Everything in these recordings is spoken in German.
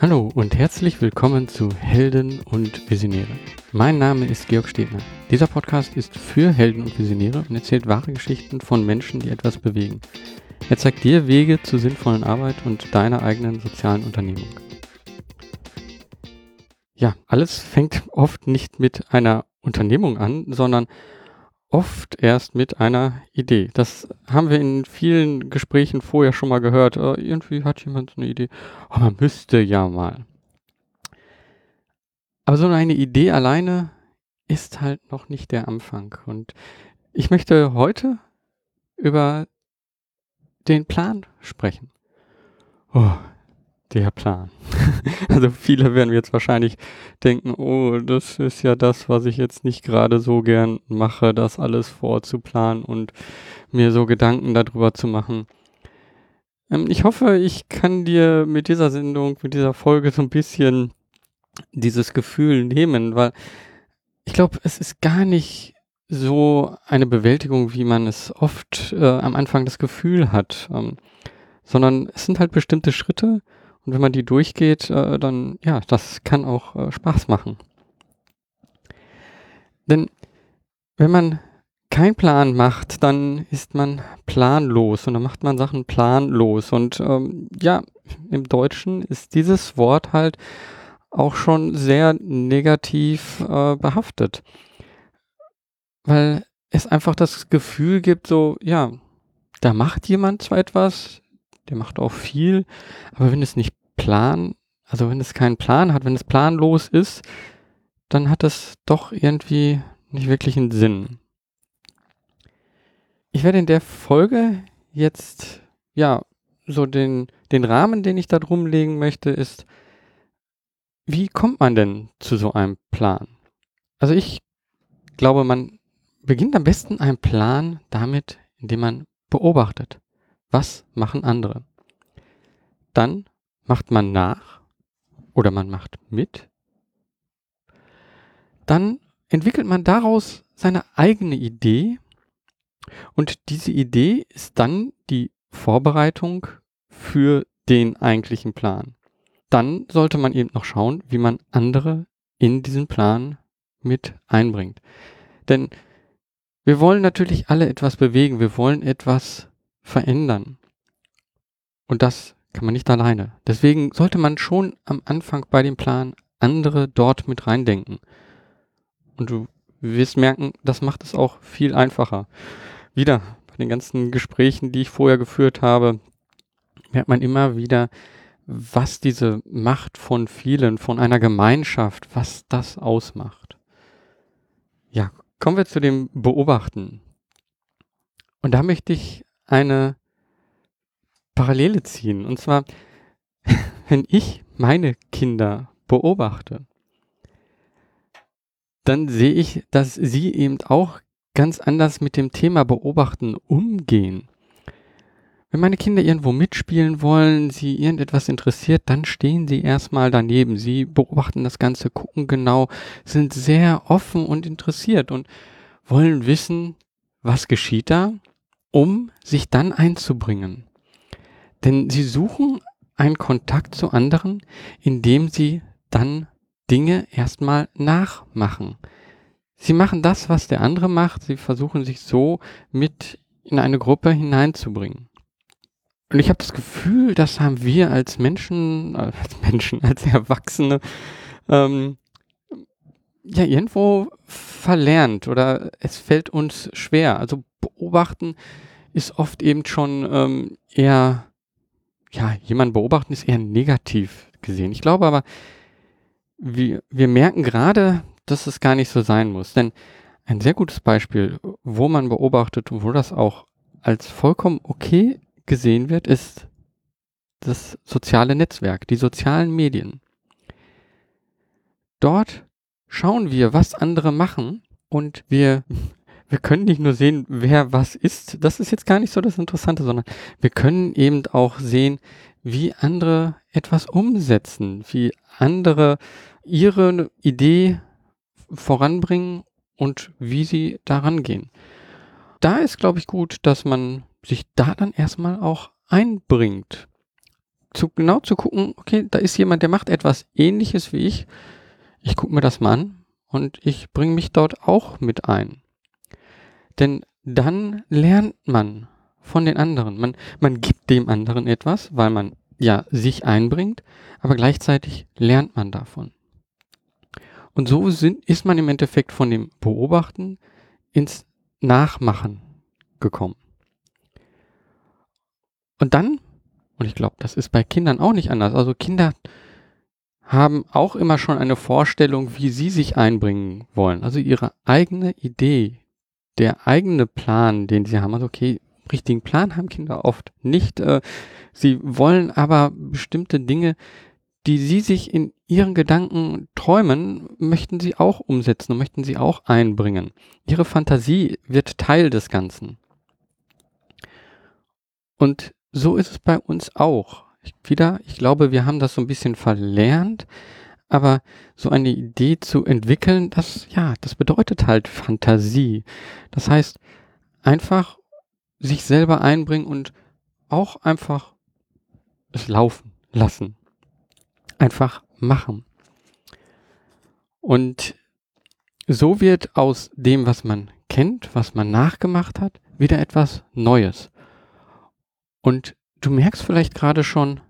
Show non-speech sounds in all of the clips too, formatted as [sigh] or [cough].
Hallo und herzlich willkommen zu Helden und Visionäre. Mein Name ist Georg Stebner. Dieser Podcast ist für Helden und Visionäre und erzählt wahre Geschichten von Menschen, die etwas bewegen. Er zeigt dir Wege zur sinnvollen Arbeit und deiner eigenen sozialen Unternehmung. Ja, alles fängt oft nicht mit einer Unternehmung an, sondern oft erst mit einer Idee. Das haben wir in vielen Gesprächen vorher schon mal gehört. Äh, irgendwie hat jemand so eine Idee. Oh, man müsste ja mal. Aber so eine Idee alleine ist halt noch nicht der Anfang. Und ich möchte heute über den Plan sprechen. Oh, der Plan. [laughs] also viele werden jetzt wahrscheinlich denken, oh, das ist ja das, was ich jetzt nicht gerade so gern mache, das alles vorzuplanen und mir so Gedanken darüber zu machen. Ähm, ich hoffe, ich kann dir mit dieser Sendung, mit dieser Folge so ein bisschen dieses Gefühl nehmen, weil ich glaube, es ist gar nicht so eine Bewältigung, wie man es oft äh, am Anfang das Gefühl hat, ähm, sondern es sind halt bestimmte Schritte, und wenn man die durchgeht, äh, dann, ja, das kann auch äh, Spaß machen. Denn wenn man keinen Plan macht, dann ist man planlos und dann macht man Sachen planlos. Und ähm, ja, im Deutschen ist dieses Wort halt auch schon sehr negativ äh, behaftet. Weil es einfach das Gefühl gibt, so, ja, da macht jemand zwar etwas, der macht auch viel, aber wenn es nicht Plan, also wenn es keinen Plan hat, wenn es planlos ist, dann hat es doch irgendwie nicht wirklich einen Sinn. Ich werde in der Folge jetzt, ja, so den, den Rahmen, den ich da drum legen möchte, ist, wie kommt man denn zu so einem Plan? Also ich glaube, man beginnt am besten einen Plan damit, indem man beobachtet. Was machen andere? Dann macht man nach oder man macht mit, dann entwickelt man daraus seine eigene Idee und diese Idee ist dann die Vorbereitung für den eigentlichen Plan. Dann sollte man eben noch schauen, wie man andere in diesen Plan mit einbringt. Denn wir wollen natürlich alle etwas bewegen, wir wollen etwas verändern. Und das kann man nicht alleine. Deswegen sollte man schon am Anfang bei dem Plan andere dort mit reindenken. Und du wirst merken, das macht es auch viel einfacher. Wieder bei den ganzen Gesprächen, die ich vorher geführt habe, merkt man immer wieder, was diese Macht von vielen, von einer Gemeinschaft, was das ausmacht. Ja, kommen wir zu dem Beobachten. Und da möchte ich eine Parallele ziehen. Und zwar, [laughs] wenn ich meine Kinder beobachte, dann sehe ich, dass sie eben auch ganz anders mit dem Thema Beobachten umgehen. Wenn meine Kinder irgendwo mitspielen wollen, sie irgendetwas interessiert, dann stehen sie erstmal daneben. Sie beobachten das Ganze, gucken genau, sind sehr offen und interessiert und wollen wissen, was geschieht da, um sich dann einzubringen. Denn sie suchen einen Kontakt zu anderen, indem sie dann Dinge erstmal nachmachen. Sie machen das, was der andere macht. Sie versuchen sich so mit in eine Gruppe hineinzubringen. Und ich habe das Gefühl, das haben wir als Menschen, äh, als Menschen, als Erwachsene, ähm, ja, irgendwo verlernt oder es fällt uns schwer. Also beobachten ist oft eben schon ähm, eher ja, jemanden beobachten ist eher negativ gesehen. Ich glaube aber, wir, wir merken gerade, dass es gar nicht so sein muss. Denn ein sehr gutes Beispiel, wo man beobachtet und wo das auch als vollkommen okay gesehen wird, ist das soziale Netzwerk, die sozialen Medien. Dort schauen wir, was andere machen und wir wir können nicht nur sehen, wer was ist. Das ist jetzt gar nicht so das Interessante, sondern wir können eben auch sehen, wie andere etwas umsetzen, wie andere ihre Idee voranbringen und wie sie daran gehen. Da ist, glaube ich, gut, dass man sich da dann erstmal auch einbringt. zu, genau zu gucken, okay, da ist jemand, der macht etwas ähnliches wie ich. Ich gucke mir das mal an und ich bringe mich dort auch mit ein. Denn dann lernt man von den anderen. Man, man gibt dem anderen etwas, weil man ja sich einbringt, aber gleichzeitig lernt man davon. Und so sind, ist man im Endeffekt von dem Beobachten ins Nachmachen gekommen. Und dann, und ich glaube, das ist bei Kindern auch nicht anders, also Kinder haben auch immer schon eine Vorstellung, wie sie sich einbringen wollen. Also ihre eigene Idee, der eigene Plan, den sie haben. Also okay, richtigen Plan haben Kinder oft nicht. Äh, sie wollen aber bestimmte Dinge, die sie sich in ihren Gedanken träumen, möchten sie auch umsetzen und möchten sie auch einbringen. Ihre Fantasie wird Teil des Ganzen. Und so ist es bei uns auch. Wieder, ich glaube, wir haben das so ein bisschen verlernt, aber so eine Idee zu entwickeln, das, ja, das bedeutet halt Fantasie. Das heißt, einfach sich selber einbringen und auch einfach es laufen lassen. Einfach machen. Und so wird aus dem, was man kennt, was man nachgemacht hat, wieder etwas Neues. Und du merkst vielleicht gerade schon,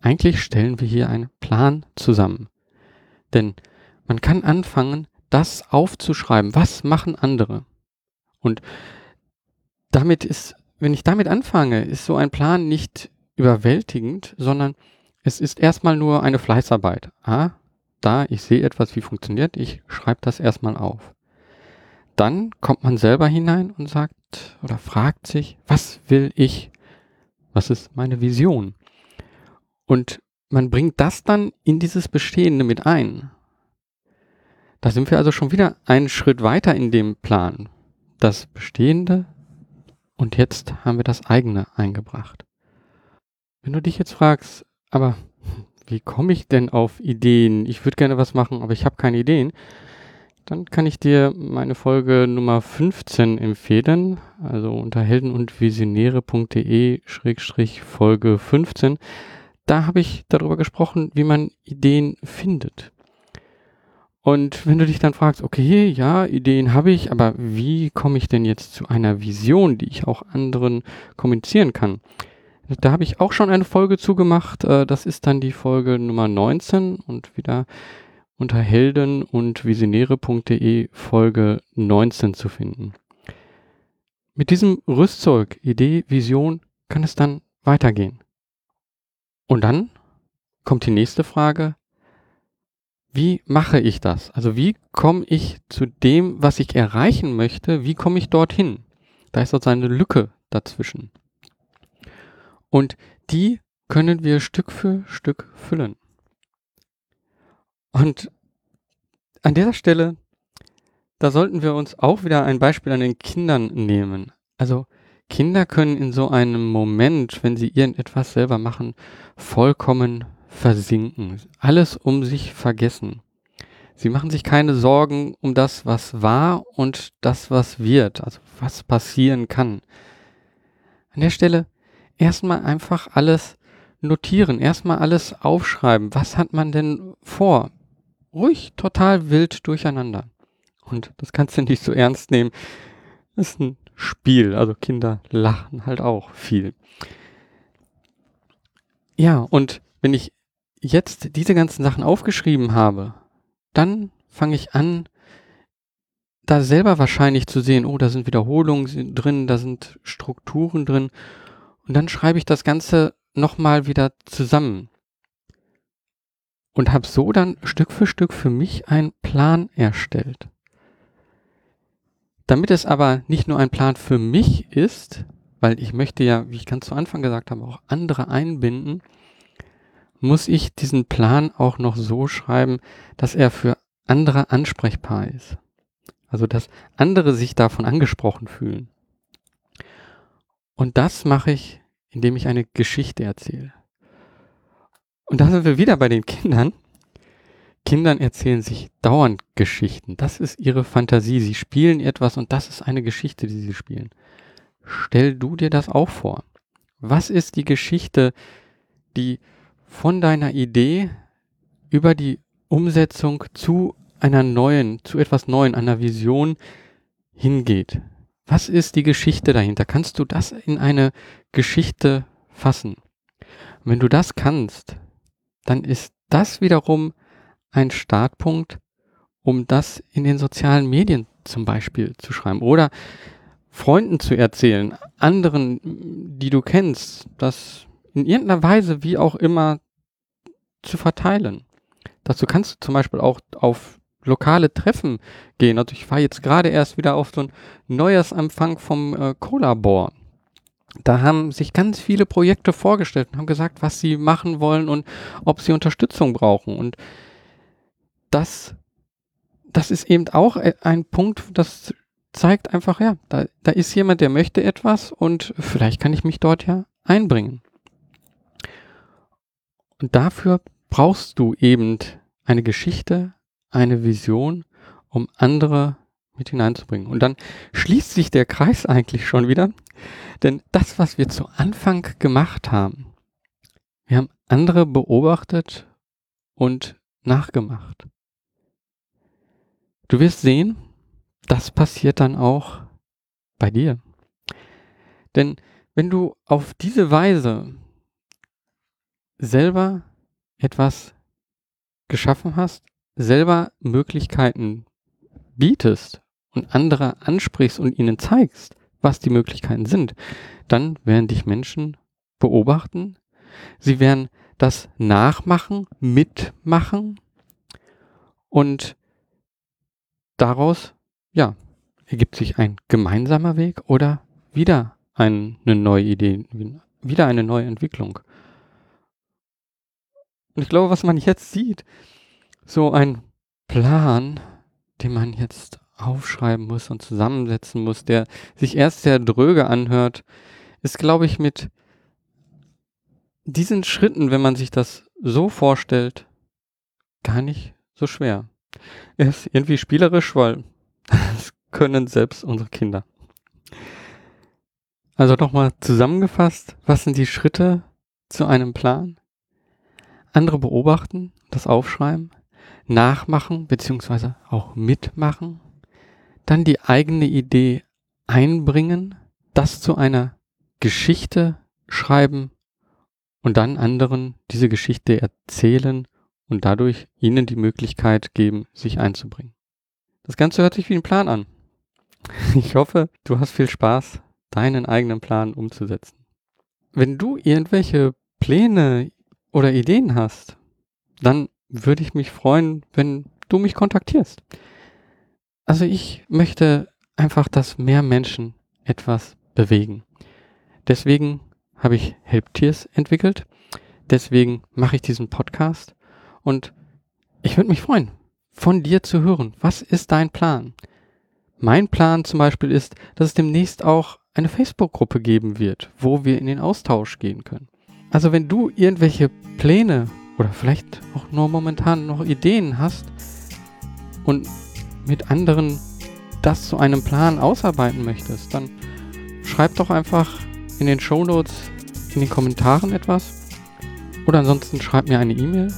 eigentlich stellen wir hier einen Plan zusammen. Denn man kann anfangen, das aufzuschreiben. Was machen andere? Und damit ist, wenn ich damit anfange, ist so ein Plan nicht überwältigend, sondern es ist erstmal nur eine Fleißarbeit. Ah, da, ich sehe etwas, wie funktioniert, ich schreibe das erstmal auf. Dann kommt man selber hinein und sagt oder fragt sich, was will ich? Was ist meine Vision? Und man bringt das dann in dieses Bestehende mit ein. Da sind wir also schon wieder einen Schritt weiter in dem Plan. Das Bestehende und jetzt haben wir das eigene eingebracht. Wenn du dich jetzt fragst, aber wie komme ich denn auf Ideen? Ich würde gerne was machen, aber ich habe keine Ideen. Dann kann ich dir meine Folge Nummer 15 empfehlen, also unter helden- und visionäre.de-folge 15. Da habe ich darüber gesprochen, wie man Ideen findet. Und wenn du dich dann fragst, okay, ja, Ideen habe ich, aber wie komme ich denn jetzt zu einer Vision, die ich auch anderen kommunizieren kann? Da habe ich auch schon eine Folge zugemacht. Äh, das ist dann die Folge Nummer 19 und wieder unter helden und visionäre.de Folge 19 zu finden. Mit diesem Rüstzeug, Idee, Vision kann es dann weitergehen. Und dann kommt die nächste Frage, wie mache ich das? Also wie komme ich zu dem, was ich erreichen möchte? Wie komme ich dorthin? Da ist sozusagen eine Lücke dazwischen. Und die können wir Stück für Stück füllen. Und an dieser Stelle, da sollten wir uns auch wieder ein Beispiel an den Kindern nehmen. Also Kinder können in so einem Moment, wenn sie irgendetwas selber machen, vollkommen versinken, alles um sich vergessen. Sie machen sich keine Sorgen um das, was war und das, was wird, also was passieren kann. An der Stelle erstmal einfach alles notieren, erstmal alles aufschreiben. Was hat man denn vor? Ruhig, total wild durcheinander. Und das kannst du nicht so ernst nehmen. Das ist ein Spiel, also Kinder lachen halt auch viel. Ja, und wenn ich jetzt diese ganzen Sachen aufgeschrieben habe, dann fange ich an, da selber wahrscheinlich zu sehen, oh, da sind Wiederholungen drin, da sind Strukturen drin. Und dann schreibe ich das Ganze nochmal wieder zusammen. Und habe so dann Stück für Stück für mich einen Plan erstellt. Damit es aber nicht nur ein Plan für mich ist, weil ich möchte ja, wie ich ganz zu Anfang gesagt habe, auch andere einbinden, muss ich diesen Plan auch noch so schreiben, dass er für andere ansprechbar ist. Also dass andere sich davon angesprochen fühlen. Und das mache ich, indem ich eine Geschichte erzähle. Und da sind wir wieder bei den Kindern. Kindern erzählen sich dauernd Geschichten. Das ist ihre Fantasie. Sie spielen etwas und das ist eine Geschichte, die sie spielen. Stell du dir das auch vor. Was ist die Geschichte, die von deiner Idee über die Umsetzung zu einer neuen, zu etwas Neuen, einer Vision hingeht. Was ist die Geschichte dahinter? Kannst du das in eine Geschichte fassen? Und wenn du das kannst, dann ist das wiederum ein Startpunkt, um das in den sozialen Medien zum Beispiel zu schreiben oder Freunden zu erzählen, anderen, die du kennst, das in irgendeiner Weise, wie auch immer, zu verteilen. Dazu kannst du zum Beispiel auch auf lokale Treffen gehen. Also ich war jetzt gerade erst wieder auf so ein Neujahrsempfang vom äh, Colabor. Da haben sich ganz viele Projekte vorgestellt und haben gesagt, was sie machen wollen und ob sie Unterstützung brauchen. Und das, das ist eben auch e, ein Punkt, das zeigt einfach, ja, da, da ist jemand, der möchte etwas und vielleicht kann ich mich dort ja einbringen. Und dafür brauchst du eben eine Geschichte, eine Vision, um andere mit hineinzubringen. Und dann schließt sich der Kreis eigentlich schon wieder, denn das, was wir zu Anfang gemacht haben, wir haben andere beobachtet und nachgemacht. Du wirst sehen, das passiert dann auch bei dir. Denn wenn du auf diese Weise selber etwas geschaffen hast, selber Möglichkeiten bietest und andere ansprichst und ihnen zeigst, was die Möglichkeiten sind, dann werden dich Menschen beobachten, sie werden das nachmachen, mitmachen und daraus, ja, ergibt sich ein gemeinsamer Weg oder wieder eine neue Idee, wieder eine neue Entwicklung. Und ich glaube, was man jetzt sieht, so ein Plan, den man jetzt aufschreiben muss und zusammensetzen muss, der sich erst sehr dröge anhört, ist, glaube ich, mit diesen Schritten, wenn man sich das so vorstellt, gar nicht so schwer. Er ist irgendwie spielerisch, weil [laughs] das können selbst unsere Kinder. Also nochmal zusammengefasst, was sind die Schritte zu einem Plan? Andere beobachten, das aufschreiben, nachmachen beziehungsweise auch mitmachen, dann die eigene Idee einbringen, das zu einer Geschichte schreiben und dann anderen diese Geschichte erzählen und dadurch ihnen die Möglichkeit geben, sich einzubringen. Das Ganze hört sich wie ein Plan an. [laughs] Ich hoffe, du hast viel Spaß, deinen eigenen Plan umzusetzen. Wenn du irgendwelche Pläne oder Ideen hast, dann würde ich mich freuen, wenn du mich kontaktierst. Also ich möchte einfach, dass mehr Menschen etwas bewegen. Deswegen habe ich Helptiers entwickelt. Deswegen mache ich diesen Podcast. Und ich würde mich freuen, von dir zu hören. Was ist dein Plan? Mein Plan zum Beispiel ist, dass es demnächst auch eine Facebook-Gruppe geben wird, wo wir in den Austausch gehen können. Also wenn du irgendwelche Pläne oder vielleicht auch nur momentan noch Ideen hast und mit anderen das zu einem Plan ausarbeiten möchtest, dann schreib doch einfach in den Show Notes in den Kommentaren etwas. Oder ansonsten schreib mir eine E-Mail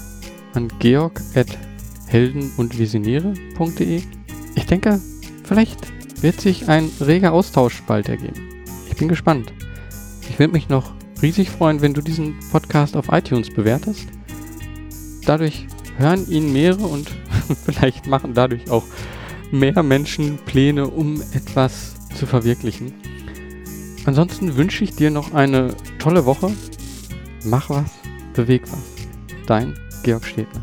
an georg.helden und visionäre.de. Ich denke, vielleicht wird sich ein reger Austausch bald ergeben. Ich bin gespannt. Ich würde mich noch riesig freuen, wenn du diesen Podcast auf iTunes bewertest dadurch hören ihn mehrere und [laughs] vielleicht machen dadurch auch mehr Menschen Pläne, um etwas zu verwirklichen. Ansonsten wünsche ich dir noch eine tolle Woche. Mach was, beweg was. Dein Georg Stedner.